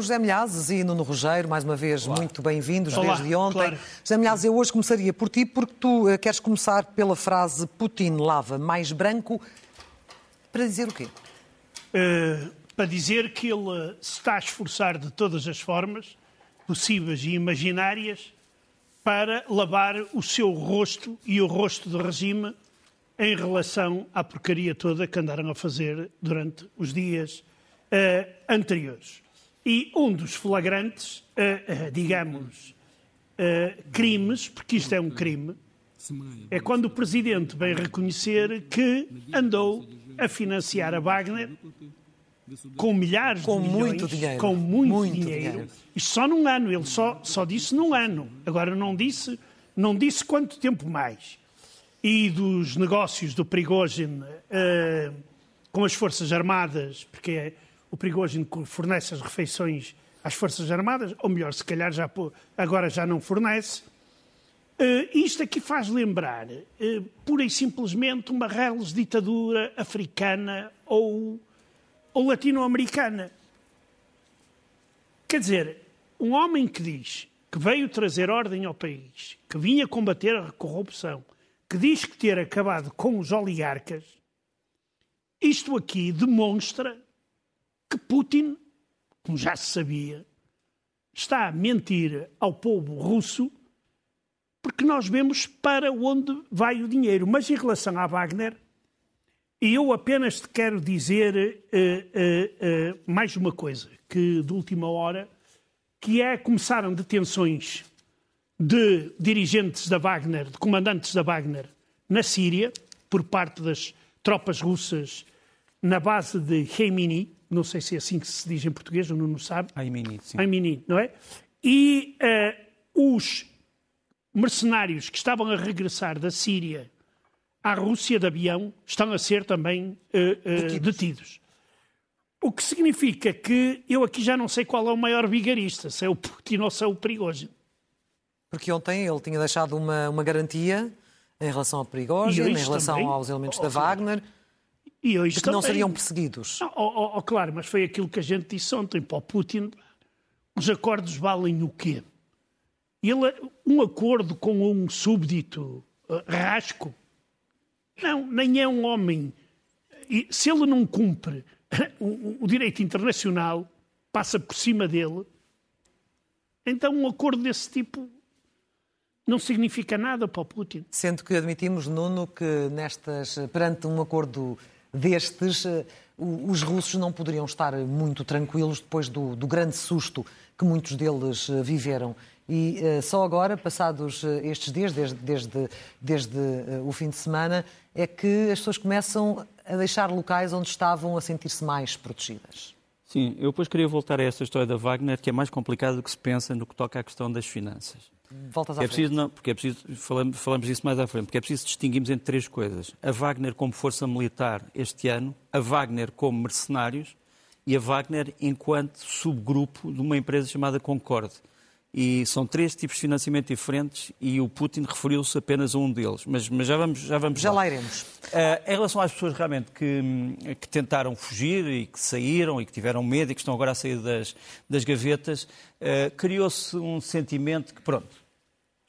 José Milhazes e Nuno Rogério, mais uma vez Olá. muito bem-vindos desde ontem. claro. José Milhazes, eu hoje começaria por ti porque tu eh, queres começar pela frase Putin lava mais branco para dizer o quê? Uh, para dizer que ele uh, se está a esforçar de todas as formas possíveis e imaginárias para lavar o seu rosto e o rosto do regime em relação à porcaria toda que andaram a fazer durante os dias uh, anteriores. E um dos flagrantes, uh, uh, digamos, uh, crimes, porque isto é um crime, é quando o Presidente vem reconhecer que andou a financiar a Wagner com milhares Com de milhões, muito dinheiro. com muito, Muito dinheiro. dinheiro. Isto só num ano, ele só, só disse num ano. Agora não disse, não disse quanto tempo mais. E dos negócios do Prigozhin eh, com as Forças Armadas, porque é o Prigozhin que fornece as refeições às Forças Armadas, ou melhor, se calhar já, agora já não fornece. Eh, isto aqui faz lembrar, eh, pura e simplesmente, uma reles ditadura africana ou, ou latino-americana. Quer dizer, um homem que diz que veio trazer ordem ao país, que vinha combater a corrupção, que diz que ter acabado com os oligarcas, isto aqui demonstra que Putin, como já se sabia, está a mentir ao povo russo porque nós vemos para onde vai o dinheiro. Mas em relação à Wagner, eu apenas te quero dizer eh, eh, eh, mais uma coisa, que de última hora, que é começaram detenções de dirigentes da Wagner, de comandantes da Wagner na Síria, por parte das tropas russas na base de Khemini, não sei se é assim que se diz em português, o Nuno sabe, mini, sim. Mini, não é? E eh, os mercenários que estavam a regressar da Síria à Rússia de avião estão a ser também eh, eh, detidos. O que significa que eu aqui já não sei qual é o maior vigarista, se é o Putin ou se é o Prigozhin. Porque ontem ele tinha deixado uma, uma garantia em relação ao E Prigozhin, hoje em relação também. aos elementos Oh, da. Wagner, E hoje que não também. seriam perseguidos. Não, oh, oh, oh, claro, mas foi aquilo que a gente disse ontem para o Putin. Os acordos valem o quê? Ele, um acordo com um súbdito eh, rasco? Não, nem é um homem. E se ele não cumpre o, o- o direito internacional, passa por cima dele, então um acordo desse tipo não significa nada para o Putin. Sendo que admitimos, Nuno, que nestas, perante um acordo destes, eh, os russos não poderiam estar muito tranquilos depois do, do grande susto que muitos deles eh, viveram. E eh, só agora, passados estes dias, desde, desde, desde o fim de semana, é que as pessoas começam a deixar locais onde estavam a sentir-se mais protegidas. Sim, eu depois queria voltar a essa história da Wagner, que é mais complicada do que se pensa no que toca à questão das finanças. Voltas à É frente. preciso, não, porque é preciso, falamos, falamos disso mais à frente, porque é preciso distinguirmos entre três coisas. A Wagner como força militar este ano, a Wagner como mercenários e a Wagner enquanto subgrupo de uma empresa chamada Concorde. E são três tipos de financiamento diferentes e o Putin referiu-se apenas a um deles. Mas, mas já vamos, já vamos Já lá iremos. Uh, em relação às pessoas realmente que, que tentaram fugir e que saíram e que tiveram medo e que estão agora a sair das, das gavetas, uh, criou-se um sentimento que, pronto,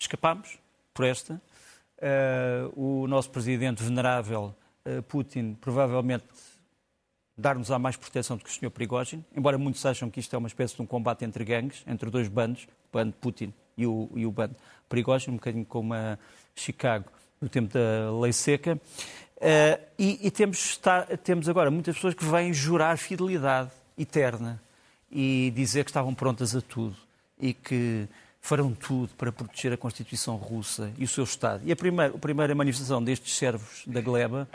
escapámos por esta. Uh, o nosso presidente venerável, uh, Putin, provavelmente dar-nos-á mais proteção do que o Sr. Prigozhin, embora muitos acham que isto é uma espécie de um combate entre gangues, entre dois bandos, o bando Putin e o, e o bando Prigozhin, um bocadinho como a Chicago no tempo da lei seca. Eh, e e temos, está- temos agora muitas pessoas que vêm jurar fidelidade eterna e dizer que estavam prontas a tudo e que farão tudo para proteger a Constituição russa e o seu Estado. E a primeira, a primeira manifestação destes servos da Gleba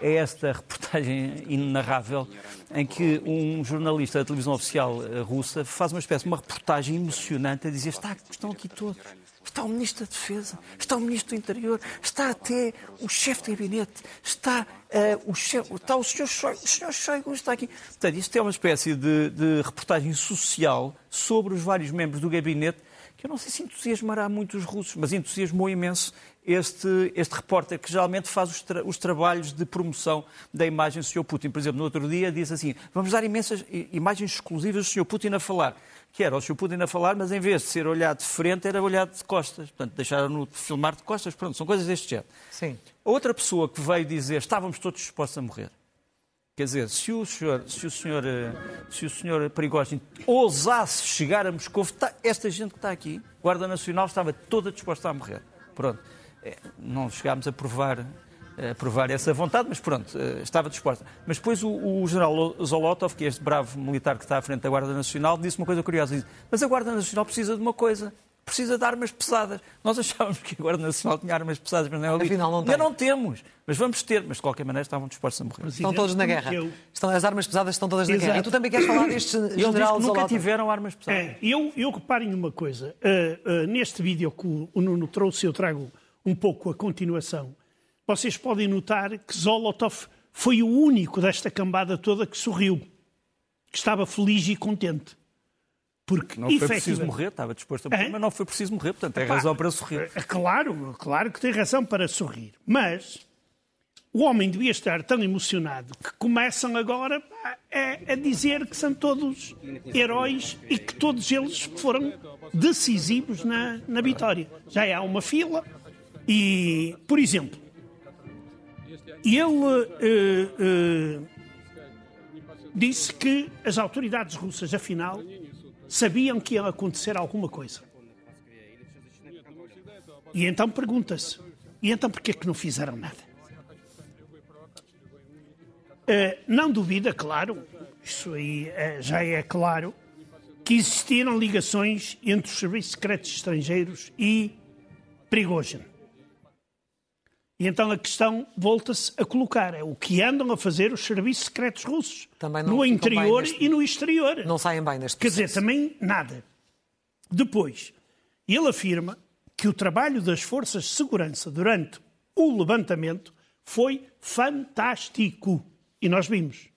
é esta reportagem inenarrável em que um jornalista da televisão oficial eh, russa faz uma espécie de uma reportagem emocionante a dizer está, estão aqui todos. Está o Ministro da Defesa, está o Ministro do Interior, está até o chefe de gabinete, está, eh, o, chefe, está o Sr. Shoigu, o Sr. Shoigu está aqui. Portanto, isto é uma espécie de, de reportagem social sobre os vários membros do gabinete eu não sei se entusiasmará muito os russos, mas entusiasmou imenso este, este repórter que geralmente faz os, tra os, trabalhos de promoção da imagem do Sr. Putin. Por exemplo, no outro dia disse assim, vamos dar imensas imagens exclusivas do Sr. Putin a falar. Que era o Sr. Putin a falar, mas em vez de ser olhado de frente, era olhado de costas. Portanto, deixaram-no filmar de costas. Pronto, são coisas deste género. Sim. Outra pessoa que veio dizer estávamos todos dispostos a morrer. Quer dizer, se o senhor, se o senhor, eh, se o senhor Perigógeno ousasse chegar a Moscou, tá, esta gente que está aqui, Guarda Nacional, estava toda disposta a morrer. Pronto. É, não chegámos a provar, a provar essa vontade, mas pronto, eh, estava disposta. Mas depois o, o general Zolotov, que é este bravo militar que está à frente da Guarda Nacional, disse uma coisa curiosa. Disse, mas a Guarda Nacional precisa de uma coisa, precisa de armas pesadas. Nós achávamos que a Guarda Nacional tinha armas pesadas, mas não é ali. Afinal, não tem. Ainda não temos, mas vamos ter. Mas de qualquer maneira estavam dispostos a morrer. Estão todos na guerra. Estão, as armas pesadas estão todas na Exato. guerra. E tu também queres falar deste general nunca tiveram armas pesadas. É, eu, eu reparem uma coisa. Uh, uh, neste vídeo que o Nuno trouxe, eu trago um pouco a continuação, vocês podem notar que Zolotov foi o único desta cambada toda que sorriu, que estava feliz e contente. Porque, não foi preciso morrer, estava disposto a morrer, é? mas não foi preciso morrer, portanto tem razão para sorrir. É, claro, claro que tem razão para sorrir. Mas o homem devia estar tão emocionado que começam agora a, a dizer que são todos heróis e que todos eles foram decisivos na, na vitória. Já há uma fila, e, por exemplo, ele uh, uh, disse que as autoridades russas, afinal, sabiam que ia acontecer alguma coisa. E então pergunta-se: e então porquê que não fizeram nada? Uh, não duvida, claro, isso aí já é claro, que existiram ligações entre os serviços secretos estrangeiros e Prigozhin. E então a questão volta-se a colocar: é o que andam a fazer os serviços secretos russos no interior neste... e no exterior. Não saem bem neste Quer dizer, também nada. Depois, ele afirma que o trabalho das forças de segurança durante o levantamento foi fantástico. E nós vimos.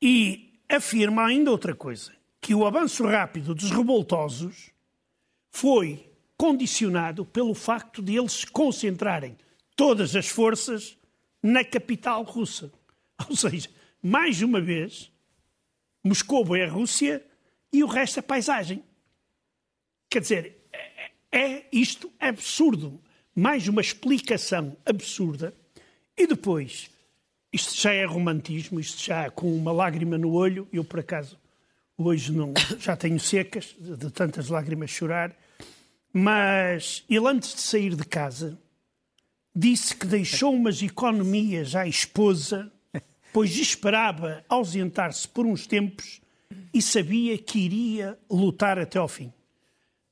E afirma ainda outra coisa: que o avanço rápido dos revoltosos foi condicionado pelo facto de eles concentrarem todas as forças na capital russa. Ou seja, mais uma vez, Moscou é a Rússia e o resto é paisagem. Quer dizer, é, é isto absurdo. Mais uma explicação absurda. E depois, isto já é romantismo, isto já com uma lágrima no olho. Eu, por acaso, hoje não, já tenho secas de, tantas lágrimas chorar. Mas ele, antes de sair de casa, disse que deixou umas economias à esposa, pois esperava ausentar-se por uns tempos e sabia que iria lutar até ao fim.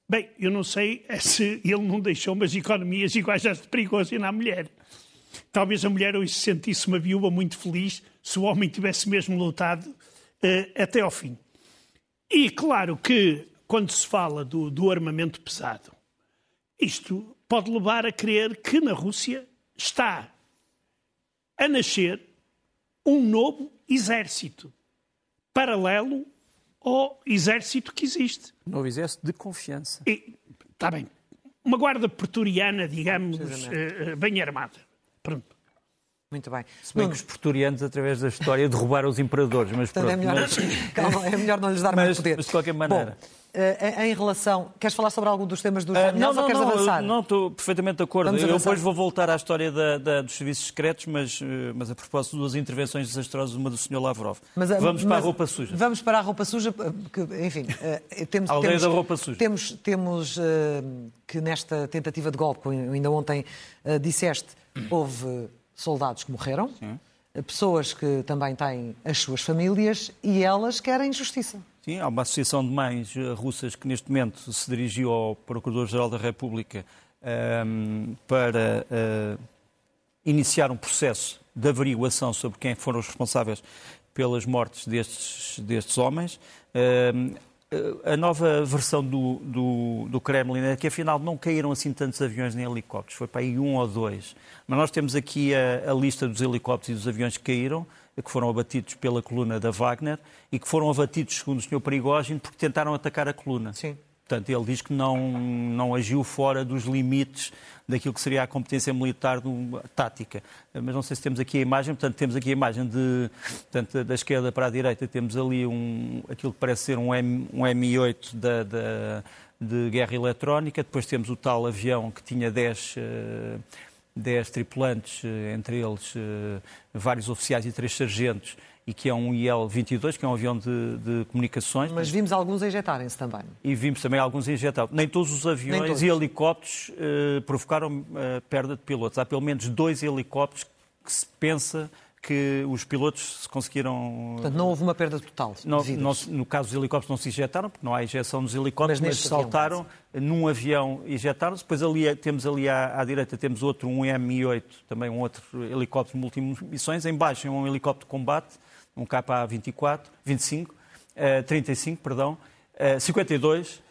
Bem, eu não sei se ele não deixou umas economias iguais às de perigoso na mulher. Talvez a mulher hoje se sentisse uma viúva muito feliz se o homem tivesse mesmo lutado uh, até ao fim. E claro que quando se fala do, do armamento pesado, isto pode levar a crer que na Rússia está a nascer um novo exército, paralelo ao exército que existe. Um novo exército de confiança. Está bem. Uma guarda pretoriana, digamos, eh, eh, bem armada. Pronto. Muito bem. Se bem que os pretorianos, através da história, derrubaram os imperadores, mas pronto. É melhor, mas... calma, é melhor não lhes dar mas, mais poder. Mas de qualquer maneira. Bom, eh, em relação. Queres falar sobre algum dos temas dos uh, não, não, ou queres não, avançar? Não, estou perfeitamente de acordo. Eu depois vou voltar à história da, da, dos serviços secretos, mas, eh, mas a propósito de duas intervenções desastrosas, uma do Sr. Lavrov. Mas, vamos mas, para a roupa suja. Vamos para a roupa suja, que, enfim. temos, a temos, da roupa suja. Temos, temos uh, que nesta tentativa de golpe, ainda ontem uh, disseste, houve soldados que morreram, Sim. pessoas que também têm as suas famílias e elas querem justiça. Sim, há uma associação de mães eh, russas que neste momento se dirigiu ao Procurador-Geral da República um, ehm, para uh, iniciar um processo de averiguação sobre quem foram os responsáveis pelas mortes destes, destes homens. Uh, a nova versão do, do, do, Kremlin é que afinal não caíram assim tantos aviões nem helicópteros, foi para aí um ou dois. Mas nós temos aqui a, a lista dos helicópteros e dos aviões que caíram, que foram abatidos pela coluna da Wagner e que foram abatidos, segundo o Sr. Perigógeno, porque tentaram atacar a coluna. Sim. Portanto, ele diz que não, não agiu fora dos limites daquilo que seria a competência militar do, tática. Mas não sei se temos aqui a imagem, portanto, temos aqui a imagem de, portanto, da esquerda para a direita, temos ali um, aquilo que parece ser um, M, um Mi-8 da, da, de guerra eletrónica, depois temos o tal avião que tinha 10, 10 eh, tripulantes, eh, entre eles eh, vários oficiais e três sargentos, e que é um IL-22, que é um avião de, de comunicações. Mas vimos alguns injetarem-se também. E vimos também alguns injetados. Nem todos os aviões todos. e helicópteros uh, provocaram uh, perda de pilotos. Há pelo menos dois helicópteros que se pensa que os pilotos se conseguiram. Portanto, não houve uma perda total. Não, não, no caso dos helicópteros não se injetaram, porque não há injeção nos helicópteros, mas, mas saltaram avião, num avião injetaram-se. Depois ali temos ali à, à, direita temos outro, um Mi-8, também um outro helicóptero multimissões. Em baixo é um helicóptero de combate um KA-24, 25, uh, 35, perdão, uh, 52,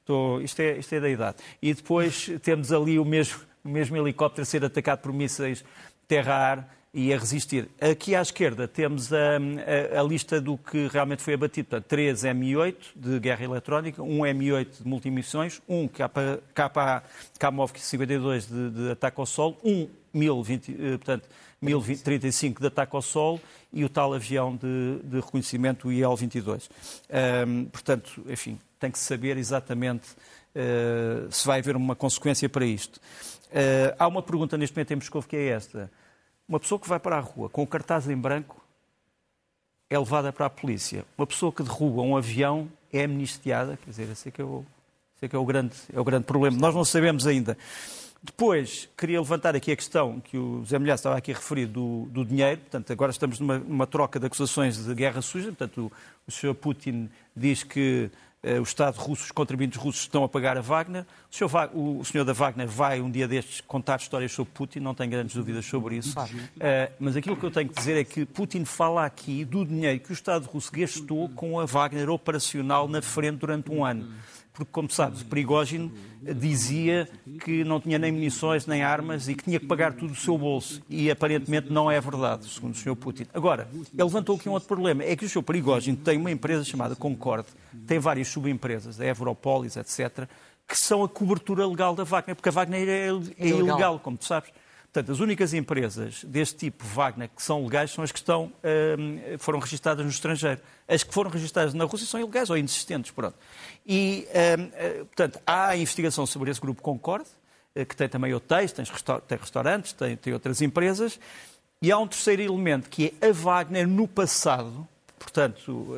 estou, isto, é, isto é da idade. E depois temos ali o mesmo, o mesmo helicóptero a ser atacado por mísseis terra-ar e a resistir. Aqui à esquerda temos a, a, a, lista do que realmente foi abatido. Portanto, 3 Mi-8 de guerra eletrónica, um Mi-8 de multimissões, um KA-52 de, de ataque ao solo, um 1020, eh, portanto, 1035 de ataque ao solo e o tal avião de, de reconhecimento, o IL-22. Um, portanto, enfim, tem que saber exatamente uh, se vai haver uma consequência para isto. Uh, há uma pergunta neste momento em Moscou que é esta. Uma pessoa que vai para a rua com o cartaz em branco é levada para a polícia. Uma pessoa que derruba um avião é amnistiada. Quer dizer, esse é que é o, esse é, que é o, grande, é o grande problema. Nós não sabemos ainda. Depois, queria levantar aqui a questão que o Zé Milhar estava aqui a referir do, do dinheiro. Portanto, agora estamos numa, numa, troca de acusações de guerra suja. Portanto, o, o Sr. Putin diz que eh, o Estado russo, os contribuintes russos estão a pagar a Wagner. O senhor, o, o senhor, da Wagner vai um dia destes contar histórias sobre Putin, não tenho grandes dúvidas sobre isso. Uh, mas aquilo que eu tenho que dizer é que Putin fala aqui do dinheiro que o Estado russo gastou com a Wagner operacional na frente durante um ano porque, como sabes, Prigogine dizia que não tinha nem munições nem armas e que tinha que pagar tudo do seu bolso. E aparentemente não é verdade, segundo o Sr. Putin. Agora, ele levantou aqui um outro problema: é que o Sr. Prigogine tem uma empresa chamada Concorde, tem várias subempresas, a Evropolis, etc., que são a cobertura legal da Wagner, porque a Wagner é, é ilegal, como tu sabes. Portanto, as únicas empresas deste tipo, Wagner, que são legais, são as que estão, um, foram registradas no estrangeiro. As que foram registradas na Rússia são ilegais ou inexistentes. Pronto. E, um, eh, portanto, há investigação sobre esse grupo Concorde, eh, que tem também hotéis, tem, restaurantes, tem, tem outras empresas. E há um terceiro elemento, que é a Wagner no passado, portanto,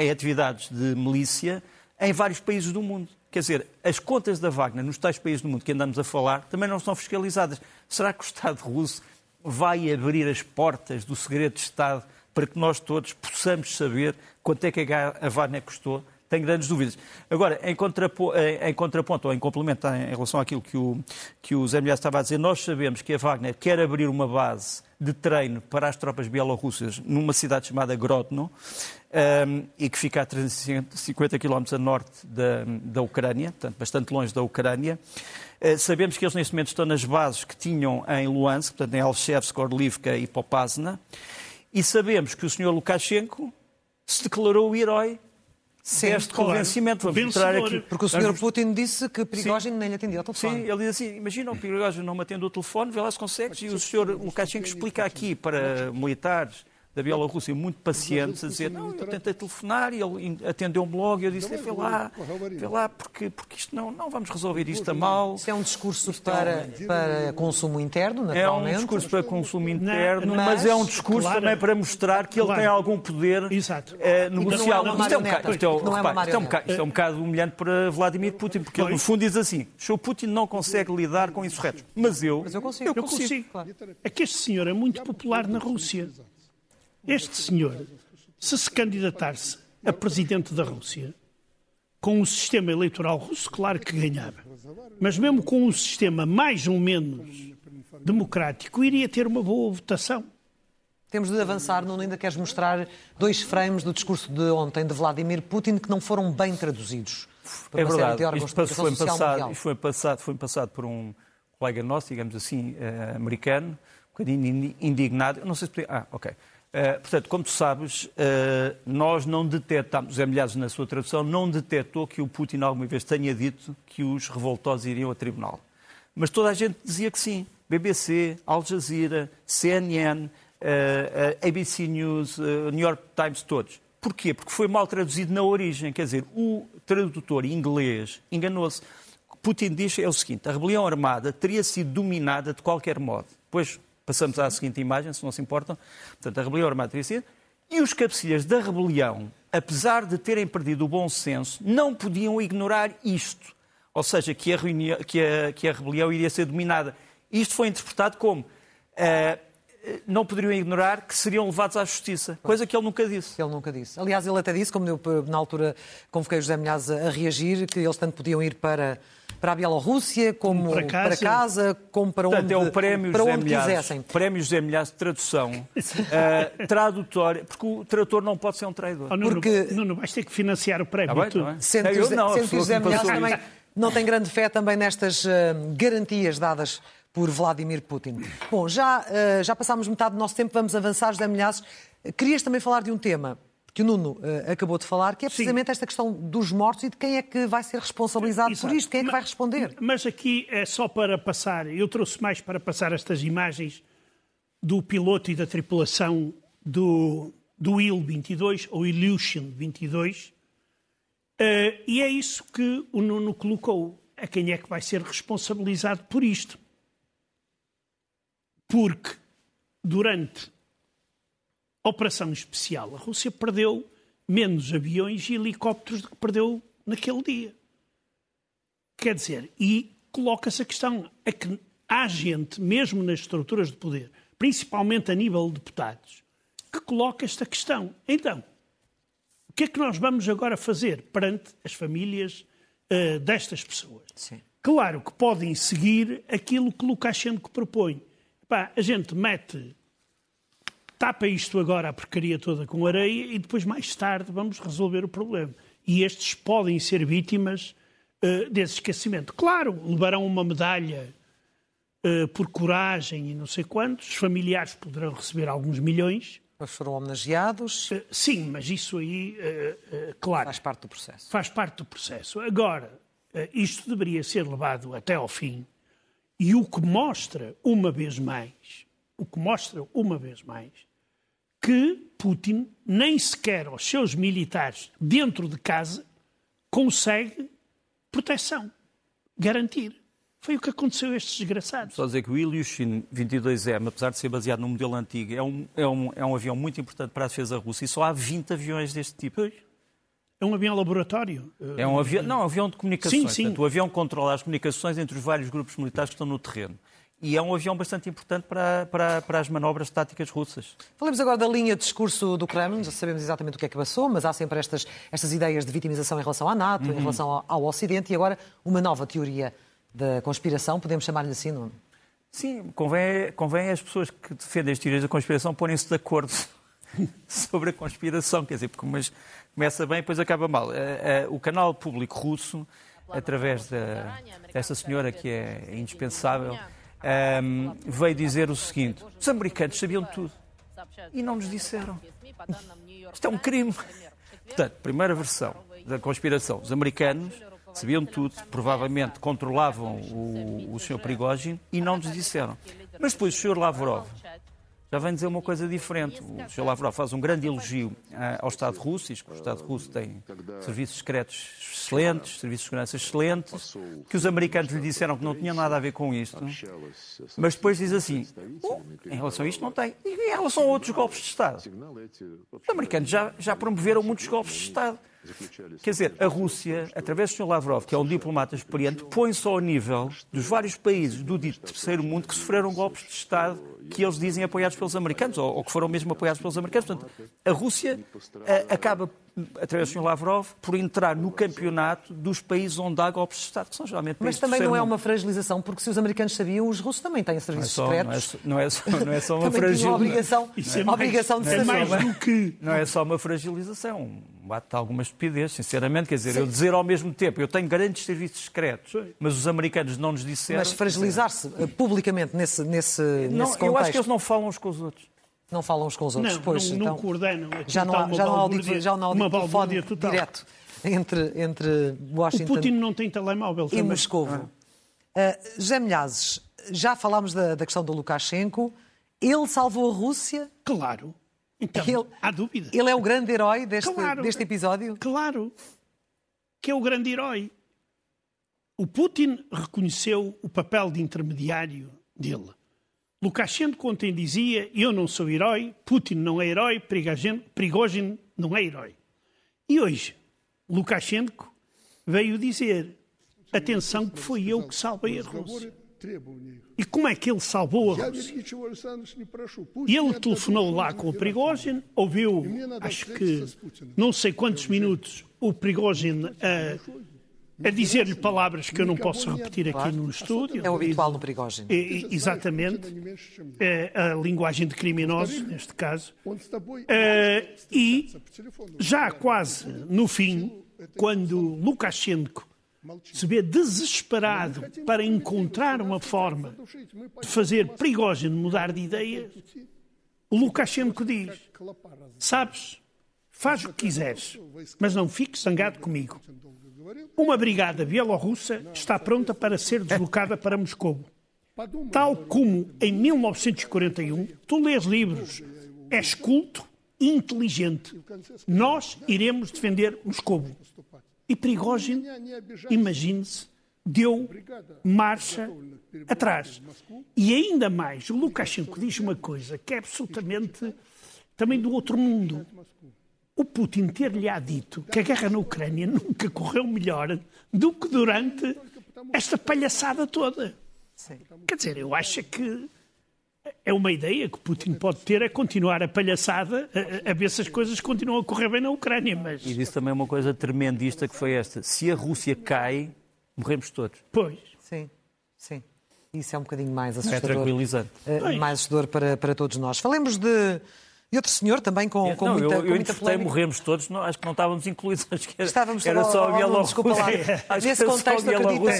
em atividades de milícia, em vários países do mundo. Quer dizer, as contas da Wagner nos tais países do mundo que andamos a falar também não são fiscalizadas. Será que o Estado russo vai abrir as portas do segredo de Estado para que nós todos possamos saber quanto é que a Wagner custou? Tenho grandes dúvidas. Agora, em, contraponto, em contraponto ou em complemento em relação àquilo que o, que o Zé Milhar estava a dizer, nós sabemos que a Wagner quer abrir uma base de treino para as tropas bielorrussas numa cidade chamada Grodno um, e que fica a 350 km a norte da, da Ucrânia, portanto, bastante longe da Ucrânia. Uh, sabemos que eles neste momento estão nas bases que tinham em Luansk, portanto, em Alchevsk, Orlivka e Popasna. E sabemos que o Sr. Lukashenko se declarou o herói Sim, este claro. convencimento. Vamos mostrar aqui. Porque o Sr. Putin disse que Prigogine nem lhe atendia ao telefone. Sim, ele diz assim, imagina o Prigogine não me atende o telefone, vê lá se consegues, e o Sr. Lukashenko explica aqui para militares da Bielorrússia muito pacientes a dizer não, eu tentei telefonar e ele atendeu-me logo e eu disse, vê lá, vê lá, porque, porque isto não, não vamos resolver isto a mal. Isto é um discurso para, para consumo interno, naturalmente. É um discurso para consumo interno, mas, mas é um discurso claro, também para mostrar que ele claro. tem algum poder Exato. Eh, negocial. Isto é, um bocado, isto, é, é é um bocado, é um humilhante para Vladimir Putin, porque ele no fundo diz assim, o Putin não consegue lidar com insurretos, mas eu, mas eu consigo. Eu consigo. Eu consigo. Claro. É que este senhor é muito popular na Rússia. Este senhor, se se candidatar-se a presidente da Rússia, com o sistema eleitoral russo, claro que ganhava. Mas mesmo com um sistema mais ou menos democrático, iria ter uma boa votação. Temos de avançar, Nuno, ainda queres mostrar dois frames do discurso de ontem de Vladimir Putin que não foram bem traduzidos. É verdade, isto foi passado, isto foi, passado, foi passado por um colega nosso, digamos assim, uh, americano, um bocadinho indignado. Não sei se... Ah, ok. Uh, portanto, como tu sabes, uh, nós não detectamos, Zé Milhares na sua tradução, não detectou que o Putin alguma vez tenha dito que os revoltosos iriam a tribunal. Mas toda a gente dizia que sim. BBC, Al Jazeera, CNN, uh, ABC News, New York Times, todos. Porquê? Porque foi mal traduzido na origem. Quer dizer, o tradutor inglês enganou-se. Putin diz é o seguinte: a rebelião armada teria sido dominada de qualquer modo. Pois passamos à seguinte imagem, se não se importam. Portanto, a rebelião armada teria sido. E os cabecilhas da rebelião, apesar de terem perdido o bom senso, não podiam ignorar isto. Ou seja, que a, reunião, que a, que a rebelião iria ser dominada. Isto foi interpretado como. Uh, não poderiam ignorar que seriam levados à justiça, coisa que ele nunca disse. Ele nunca disse. Aliás, ele até disse, como eu na altura convoquei o José Milhazes a reagir, que eles tanto podiam ir para para a Bielorrússia, como para casa, para casa como para Portanto, onde, é o prémio para José onde Milhares, quisessem. Prémio José Milhares de tradução, uh, tradutória, porque o tradutor não pode ser um traidor. Oh, Nuno, porque... Nuno, vais ter que financiar o prémio. Tá bem, bem. Sendo que, eu não, sendo que José Milhares também não tem grande fé também nestas uh, garantias dadas por Vladimir Putin. Bom, já, uh, já passámos metade do nosso tempo, vamos avançar, José Milhares. Querias também falar de um tema que o Nuno uh, acabou de falar, que é precisamente Sim. esta questão dos mortos e de quem é que vai ser responsabilizado Exato. por isto, quem é que vai responder. Mas aqui é só para passar, eu trouxe mais para passar estas imagens do piloto e da tripulação do, do Il-22, ou Illusion 22, uh, eh, e é isso que o Nuno colocou. A quem é que vai ser responsabilizado por isto? Porque durante operação especial. A Rússia perdeu menos aviões e helicópteros do que perdeu naquele dia. Quer dizer, e coloca-se a questão, é que há gente, mesmo nas estruturas de poder, principalmente a nível de deputados, que coloca esta questão. Então, o que é que nós vamos agora fazer perante as famílias uh, destas pessoas? Sim. Claro que podem seguir aquilo que Lukashenko propõe. Pá, a gente mete tapa isto agora a porcaria toda com areia e depois mais tarde vamos resolver o problema. E estes podem ser vítimas uh, desse esquecimento. Claro, levarão uma medalha uh, por coragem e não sei quantos, os familiares poderão receber alguns milhões. Mas foram homenageados? Uh, sim, mas isso aí, claro. Faz parte do processo. Faz parte do processo. Agora, isto deveria ser levado até ao fim. E o que mostra, uma vez mais, o que mostra, uma vez mais, que Putin, nem sequer aos seus militares dentro de casa, consegue proteção, garantir. Foi o que aconteceu a estes desgraçados. Só dizer que o Ilyushin 22M, apesar de ser baseado num modelo antigo, é um, é, um, é um avião muito importante para a defesa russa e só há 20 aviões deste tipo. Pois. É um avião laboratório? É um avião, não, é um avião de comunicações. Sim, sim. Portanto, o avião controla as comunicações entre os vários grupos militares que estão no terreno e é um avião bastante importante para, para, para, as manobras táticas russas. Falemos agora da linha de discurso do Kremlin, já sabemos exatamente o que é que passou, mas há sempre estas, estas ideias de vitimização em relação à NATO, uhum. em relação ao, ao, Ocidente, e agora uma nova teoria da conspiração, podemos chamar-lhe assim, não? Sim, convém, convém as pessoas que defendem as teorias da conspiração porem-se de acordo sobre a conspiração, quer dizer, porque mas começa bem e depois acaba mal. Eh, eh, o canal público russo, através da, dessa senhora que é indispensável, um, veio dizer o seguinte: os americanos sabiam tudo e não nos disseram. Isto é um crime. Portanto, primeira versão da conspiração: os americanos sabiam tudo, provavelmente controlavam o, o Sr. Prigogine e não nos disseram. Mas depois o Sr. Lavrov já vem dizer uma coisa diferente. O Sr. Lavrov faz um grande elogio ah, ao Estado russo, diz que o Estado russo tem serviços secretos excelentes, serviços de segurança excelentes, que os americanos lhe disseram que não tinha nada a ver com isto, mas depois diz assim, oh, em relação a isto não tem. E em relação a outros golpes de Estado? Os americanos já, já promoveram muitos golpes de Estado. Quer dizer, a Rússia, através do Sr. Lavrov, que é um diplomata experiente, põe-se ao nível dos vários países do dito terceiro mundo que sofreram golpes de Estado que eles dizem apoiados pelos americanos, ou, ou que foram mesmo apoiados pelos americanos. Portanto, a Rússia a, acaba, através do Sr. Lavrov, por entrar no campeonato dos países onde há golpes de Estado, que são geralmente países Mas também não é uma fragilização, porque se os americanos sabiam, os russos também têm serviços não é só, secretos. Não é, só, não é só, não é só uma fragilização. obrigação, é mais, obrigação de é mais do que... Não é só uma fragilização, bate alguma estupidez, sinceramente. Quer dizer, Sim. eu dizer ao mesmo tempo, eu tenho grandes serviços secretos, mas os americanos não nos disseram. Mas fragilizar-se publicamente nesse, nesse, não, nesse contexto. Eu acho que eles não falam uns com os outros. Não falam uns com os outros. Não, pois, não, então, não coordenam. Já não há, já não há, audito- já não há uma audito telefone total. direto entre, entre O Washington Putin não tem telemóvel e também. Moscovo. Uh, José Milhazes, já falámos da, da questão do Lukashenko. Ele salvou a Rússia? Claro. Então, Ele- há dúvida. Ele é o grande herói deste, Claro. deste episódio? Claro que é o grande herói. O Putin reconheceu o papel de intermediário dele. Lukashenko ontem dizia: Eu não sou herói, Putin não é herói, Prigogine, não é herói. E hoje, Lukashenko veio dizer: Atenção, que foi eu que salvei a Rússia. E como é que ele salvou a Rússia? E ele telefonou lá com o Prigogine, ouviu, acho que não sei quantos minutos, o Prigogine a, a dizer-lhe palavras que eu não posso repetir aqui no estúdio. É o habitual no Prigogine. E- e- exatamente. É a linguagem de criminosos, neste caso. Eh, e já quase no fim, quando Lukashenko se vê desesperado para encontrar uma forma de fazer Prigogine mudar de ideia, o Lukashenko diz: Sabes, faz o que quiseres, mas não fiques zangado comigo. Uma brigada bielorrussa está pronta para ser deslocada para Moscou. Tal como em 1941, tu lês livros, és culto e inteligente. Nós iremos defender Moscou. E Prigogine, imagine-se, deu marcha atrás. E ainda mais, o Lukashenko diz uma coisa que é absolutamente também do outro mundo. O Putin ter-lhe dito que a guerra na Ucrânia nunca correu melhor do que durante esta palhaçada toda. Quer dizer, eu acho que é uma ideia que Putin pode ter é continuar a palhaçada a, a- ver se as coisas continuam a correr bem na Ucrânia, mas E disse também uma coisa tremendista que foi esta: se a Rússia cai, morremos todos. pois. Sim, sim. Isso é um bocadinho mais É assustador. tranquilizante. Eh, Pois. mais assustador para, para todos nós. Falemos de, de outro senhor também com, com não, muita, eu, com eu muita polémica. morremos todos, não, acho que não estávamos incluídos. Acho que era, Estávamos era só oh, a oh, não, Bielorrússia. Nesse a contexto,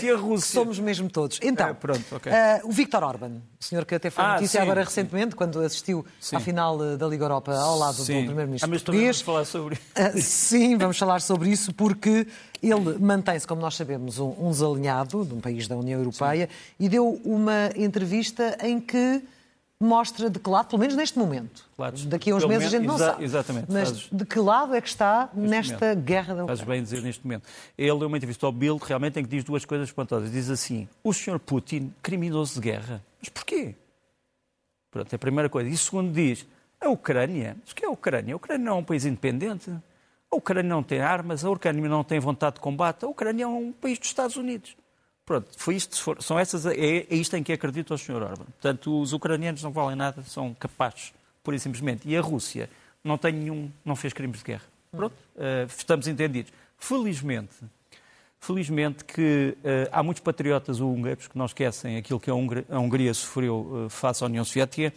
e a Rússia. somos mesmo todos. Então, É, pronto, ok. eh, o Víctor Orban, o senhor que até foi Ah, notícia sim. agora recentemente, quando assistiu à final eh, da Liga Europa ao lado do Sim. primeiro-ministro Ah, português. vamos falar sobre Ah, sim, vamos falar sobre isso porque ele mantém-se, como nós sabemos, um, um desalinhado de um país da União Europeia e deu uma entrevista em que mostra de que lado, pelo menos neste momento, daqui a uns meses a gente não exa- sabe, exatamente, mas fazes- de que lado é que está nesta momento. guerra da Fazes Ucrânia? bem dizer neste momento. Ele deu uma entrevista ao Bild, realmente, em que diz duas coisas espantosas. Diz assim: o senhor Putin, criminoso de guerra. Mas porquê? Pronto, é a primeira coisa. E segundo diz: a Ucrânia. O que é a Ucrânia? A Ucrânia não é um país independente. A Ucrânia não tem armas, a Ucrânia não tem vontade de combate. A Ucrânia é um país dos Estados Unidos. Pronto, foi isto, são essas, é, é isto em que acredito ao Sr. Orban. Portanto, os ucranianos não valem nada, são capazes, pura e simplesmente. E a Rússia não tem nenhum, não fez crimes de guerra. Pronto, eh, estamos entendidos. Felizmente, felizmente que eh, há muitos patriotas húngaros que não esquecem aquilo que a, Hungria, a Hungria sofreu eh, face à União Soviética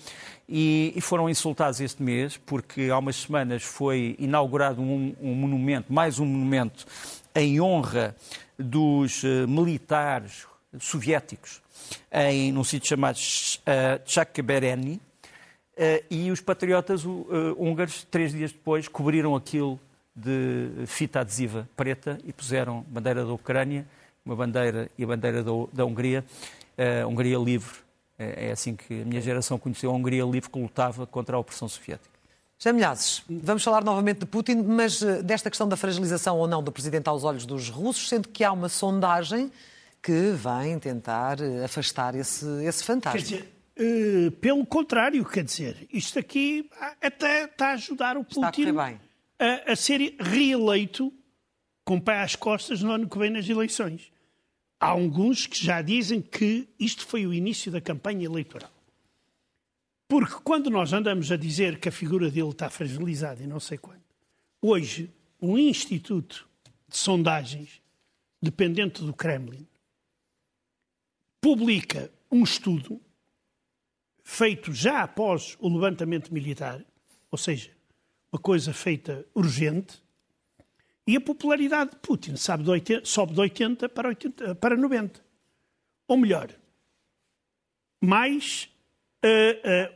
e, e foram insultados este mês porque há umas semanas foi inaugurado um, um monumento, mais um monumento em honra dos eh, militares soviéticos em, num sítio chamado uh, Chakbereni, eh, e os patriotas húngaros, três dias depois, cobriram aquilo de fita adesiva preta e puseram bandeira da Ucrânia, uma bandeira e a bandeira da, Hungria, a Hungria livre. É assim que a minha geração conheceu a Hungria livre que lutava contra a opressão soviética. Já Milhazes, vamos falar novamente de Putin, mas eh, desta questão da fragilização ou não do presidente aos olhos dos russos, sendo que há uma sondagem que vem tentar eh, afastar esse, esse fantasma. Quer dizer, eh, pelo contrário, quer dizer, isto aqui ah, até está a ajudar o a Putin bem. a, a ser reeleito com pé às costas no ano que vem nas eleições. Há alguns que já dizem que isto foi o início da campanha eleitoral. Porque quando nós andamos a dizer que a figura dele está fragilizada e não sei quando, hoje um instituto de sondagens dependente do Kremlin publica um estudo feito já após o levantamento militar, ou seja, uma coisa feita urgente, e a popularidade de Putin sobe de 80, sobe de 80 para, 80 para 90. Ou melhor, mais, eh,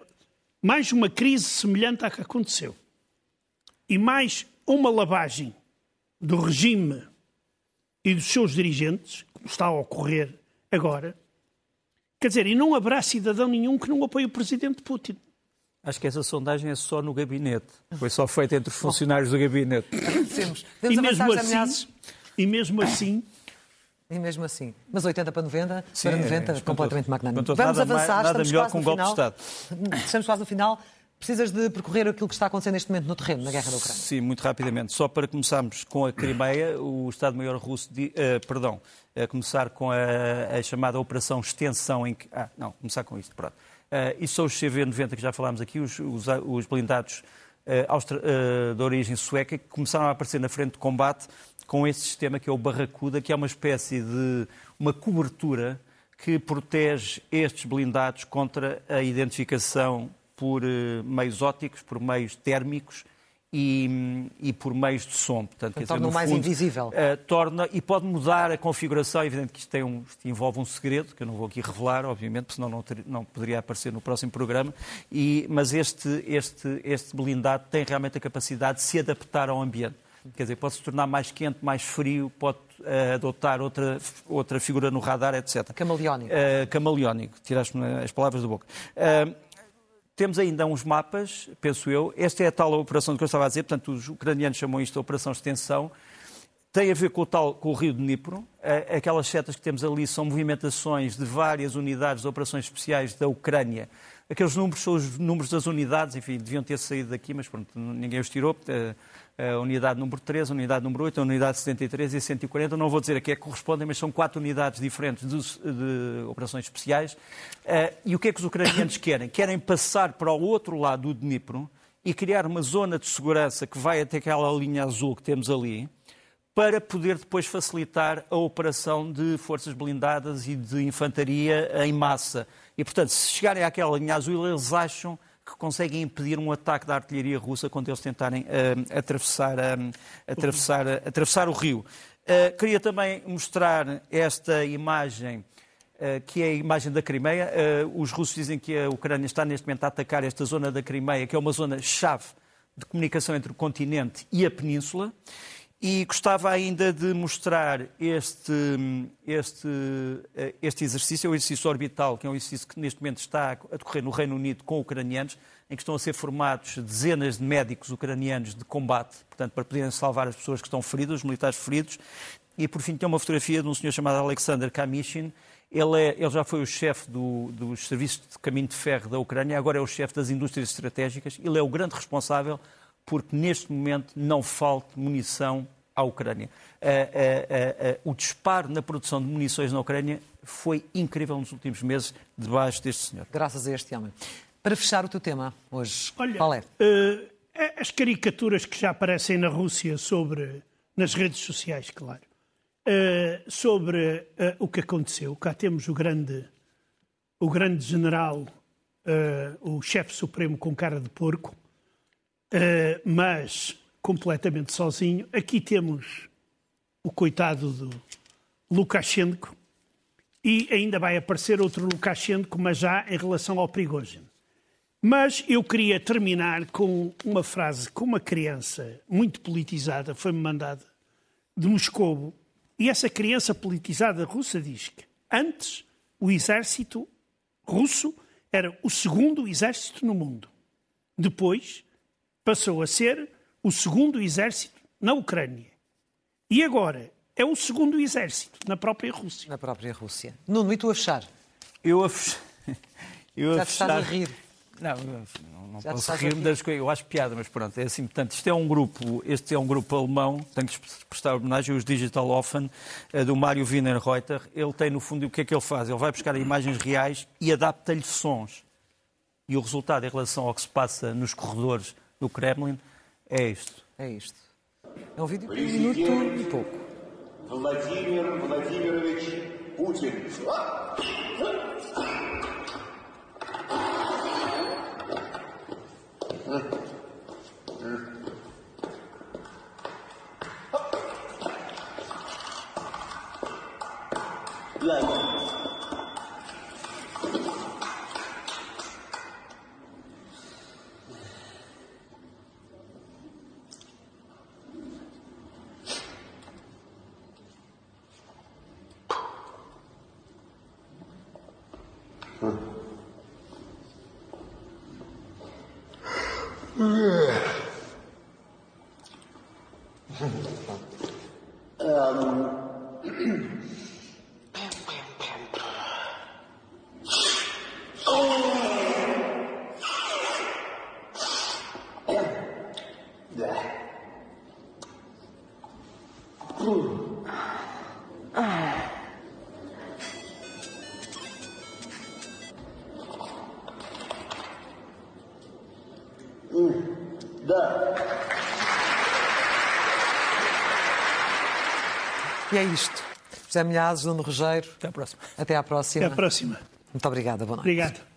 mais uma crise semelhante à que aconteceu e mais uma lavagem do regime e dos seus dirigentes, como está a ocorrer agora, quer dizer, e não haverá cidadão nenhum que não apoie o presidente Putin. Acho que essa sondagem é só no gabinete. Foi só feita entre os funcionários do gabinete. Agradecemos. E mesmo, assim, e mesmo assim, E mesmo assim. Mas 80 para 90, Sim, para é 90, espantoso. completamente magnânimo. Vamos Nada avançar, nada estamos melhor quase que um golpe de final. Estamos quase no final. Precisas de percorrer aquilo que está acontecendo neste momento no terreno, na guerra da Ucrânia. Sim, muito rapidamente. Só para começarmos com a Crimeia, o Estado-Maior russo, di- eh, perdão, a começar com a, a chamada Operação Extensão, em que... Ah, não, começar com isto, pronto. Eh, isso são os CV-90 que já falámos aqui, os, os, os blindados de origem sueca, que começaram a aparecer na frente de combate com esse sistema que é o Barracuda, que é uma espécie de uma cobertura que protege estes blindados contra a identificação por eh, meios ópticos, por meios térmicos e, e por meios de som. Portanto, quer dizer, torna-o no mais fundo, invisível. eh, torna e pode mudar a configuração. É evidente que isto, tem um, isto envolve um segredo, que eu não vou aqui revelar, obviamente, porque senão não, ter- não poderia aparecer no próximo programa. E, mas este, este, este blindado tem realmente a capacidade de se adaptar ao ambiente. Quer dizer, pode se tornar mais quente, mais frio, pode eh, adotar outra, outra figura no radar, etc. Camaleónico. Uh, camaleónico, tiraste-me as palavras da boca. Uh, temos ainda uns mapas, penso eu. Esta é a tal operação que eu estava a dizer, portanto, os ucranianos chamam isto de Operação Extensão. Tem a ver com o, tal, com o rio de Dnipro. Aquelas setas que temos ali são movimentações de várias unidades de operações especiais da Ucrânia. Aqueles números são os números das unidades, enfim, deviam ter saído daqui, mas pronto, ninguém os tirou. A unidade número 3, a unidade número 8, a unidade 73 e 140. Não vou dizer a que é que correspondem, mas são quatro unidades diferentes de, de operações especiais. Uh, e o que é que os ucranianos querem? Querem passar para o outro lado do Dnipro e criar uma zona de segurança que vai até aquela linha azul que temos ali, para poder depois facilitar a operação de forças blindadas e de infantaria em massa. E, portanto, se chegarem àquela linha azul, eles acham que conseguem impedir um ataque da artilharia russa quando eles tentarem uh, atravessar, uh, atravessar, uh, atravessar o rio. queria também mostrar esta imagem, que é a imagem da Crimeia. os russos dizem que a Ucrânia está neste momento a atacar esta zona da Crimeia, que é uma zona-chave de comunicação entre o continente e a península. E gostava ainda de mostrar este, este, este exercício, é o exercício orbital, que é um exercício que neste momento está a decorrer no Reino Unido com ucranianos, em que estão a ser formados dezenas de médicos ucranianos de combate, portanto, para poderem salvar as pessoas que estão feridas, os militares feridos. E, por fim, tem uma fotografia de um senhor chamado Alexander Kamishin. Ele, é, ele já foi o chefe do, dos serviços de caminho de ferro da Ucrânia, agora é o chefe das indústrias estratégicas. Ele é o grande responsável porque neste momento não falte munição à Ucrânia. Uh, uh, uh, o disparo na produção de munições na Ucrânia foi incrível nos últimos meses, debaixo deste senhor. Graças a este homem. Para fechar o teu tema hoje, olha, qual é? as caricaturas que já aparecem na Rússia sobre, nas redes sociais, claro, sobre o que aconteceu. Cá temos o grande, o grande general, o chefe supremo com cara de porco, Uh, mas completamente sozinho. Aqui temos o coitado do Lukashenko e ainda vai aparecer outro Lukashenko, mas já em relação ao Prigozhin. Mas eu queria terminar com uma frase que uma criança muito politizada foi-me mandada de Moscou e essa criança politizada russa diz que antes o exército russo era o segundo exército no mundo. Depois passou a ser o segundo exército na Ucrânia. E agora é o segundo exército na própria Rússia. Na própria Rússia. Nuno, e tu a fechar? Eu a, fech... eu Já a fechar... estás a rir. Não, não, não posso rir-me rir. das coisas. Eu acho piada, mas pronto, é assim. Portanto, isto é um grupo, este é um grupo alemão, tenho que prestar homenagem aos Digital Offen, eh, do Mário Wiener Reuter. Ele tem, no fundo, o que é que ele faz? Ele vai buscar imagens reais e adapta-lhe sons. E o resultado em relação ao que se passa nos corredores do Kremlin. É isto. É isto. É um vídeo de um minuto e pouco. Vladimir Vladimirovich Putin. Vladimir. huh. É isto. José Milhazes, Nuno Rogério. Até à próxima. Até à próxima. Até à próxima. Muito obrigada. Boa noite. Obrigado.